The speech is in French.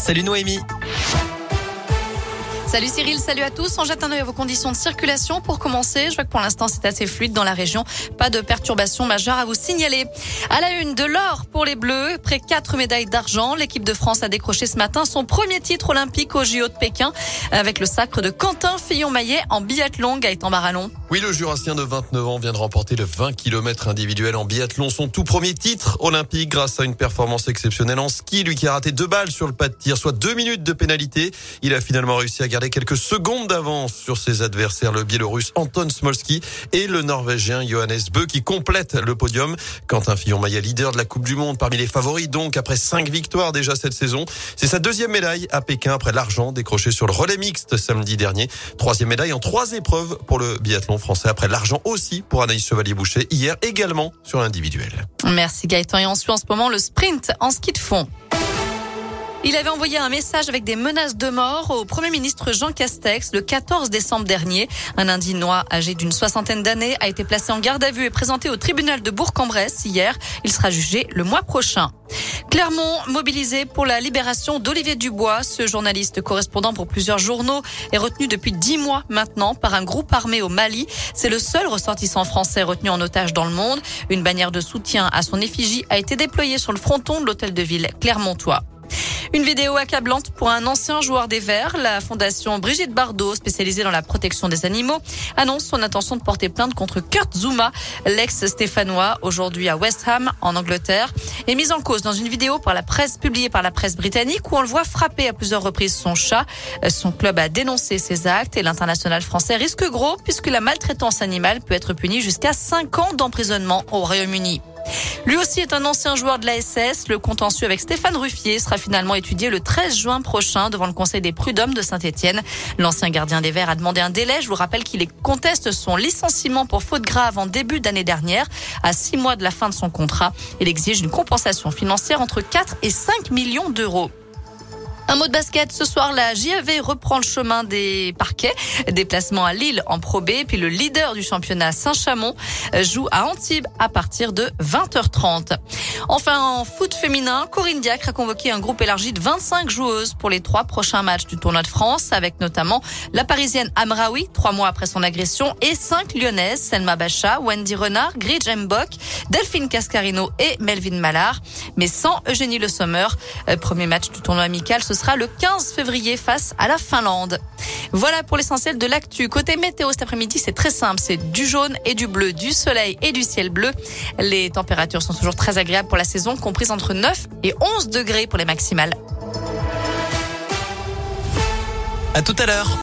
Salut Noémie. Salut Cyril, salut à tous. On jette un œil à vos conditions de circulation. Pour commencer, je vois que pour l'instant c'est assez fluide dans la région. Pas de perturbations majeures à vous signaler. À la une, de l'or pour les Bleus. Près quatre médailles d'argent. L'équipe de France a décroché ce matin son premier titre olympique au JO de Pékin avec le sacre de Quentin Fillon-Maillet en biathlon. Gaëtan Barallon. Oui, le Jurassien de 29 ans vient de remporter le 20 km individuel en biathlon, son tout premier titre olympique grâce à une performance exceptionnelle en ski. Lui qui a raté deux balles sur le pas de tir, soit deux minutes de pénalité. Il a finalement réussi à garder quelques secondes d'avance sur ses adversaires, le Biélorusse Anton Smolski et le Norvégien Johannes Bö qui complète le podium. Quentin Fillon-Maillet, leader de la Coupe du Monde, parmi les favoris donc après cinq victoires déjà cette saison. C'est sa deuxième médaille à Pékin après l'argent décroché sur le relais mixte samedi dernier. Troisième médaille en trois épreuves pour le biathlon français après l'argent aussi pour Anaïs Chevalier-Boucher hier également sur l'individuel. Merci Gaëtan et on suit en ce moment le sprint en ski de fond. Il avait envoyé un message avec des menaces de mort au Premier ministre Jean Castex le 14 décembre dernier. Un Indinois âgé d'une soixantaine d'années a été placé en garde à vue et présenté au tribunal de Bourg-en-Bresse hier. Il sera jugé le mois prochain. Clermont mobilisé pour la libération d'Olivier Dubois. Ce journaliste correspondant pour plusieurs journaux est retenu depuis dix mois maintenant par un groupe armé au Mali. C'est le seul ressortissant français retenu en otage dans le monde. Une bannière de soutien à son effigie a été déployée sur le fronton de l'hôtel de ville clermontois. Une vidéo accablante pour un ancien joueur des Verts. La fondation Brigitte Bardot, spécialisée dans la protection des animaux, annonce son intention de porter plainte contre Kurt Zuma, l'ex-stéphanois, aujourd'hui à West Ham, en Angleterre, est mise en cause dans une vidéo par la presse publiée par la presse britannique où on le voit frapper à plusieurs reprises son chat. Son club a dénoncé ces actes et l'international français risque gros puisque la maltraitance animale peut être punie jusqu'à 5 ans d'emprisonnement au Royaume-Uni. Lui aussi est un ancien joueur de la SS. Le contentieux avec Stéphane Ruffier sera finalement étudié le 13 juin prochain devant le Conseil des prud'hommes de Saint-Etienne. L'ancien gardien des Verts a demandé un délai. Je vous rappelle qu'il conteste son licenciement pour faute grave en début d'année dernière, à six mois de la fin de son contrat. Il exige une compensation financière entre 4 et 5 millions d'euros. Un mot de basket ce soir, la JAV reprend le chemin des parquets. Déplacement à Lille en Pro B, puis le leader du championnat Saint-Chamond joue à Antibes à partir de 20h30. Enfin, en foot féminin, Corinne Diacre a convoqué un groupe élargi de 25 joueuses pour les trois prochains matchs du tournoi de France, avec notamment la parisienne Amraoui, trois mois après son agression, et cinq lyonnaises, Selma Bacha, Wendy Renard, Grid Mbok, Delphine Cascarino et Melvin Mallard. Mais sans Eugénie Le Sommer. Euh, premier match du tournoi amical, ce sera le 15 février face à la Finlande. Voilà pour l'essentiel de l'actu. Côté météo cet après-midi, c'est très simple. C'est du jaune et du bleu, du soleil et du ciel bleu. Les températures sont toujours très agréables pour la saison, comprises entre 9 et 11 degrés pour les maximales. À tout à l'heure.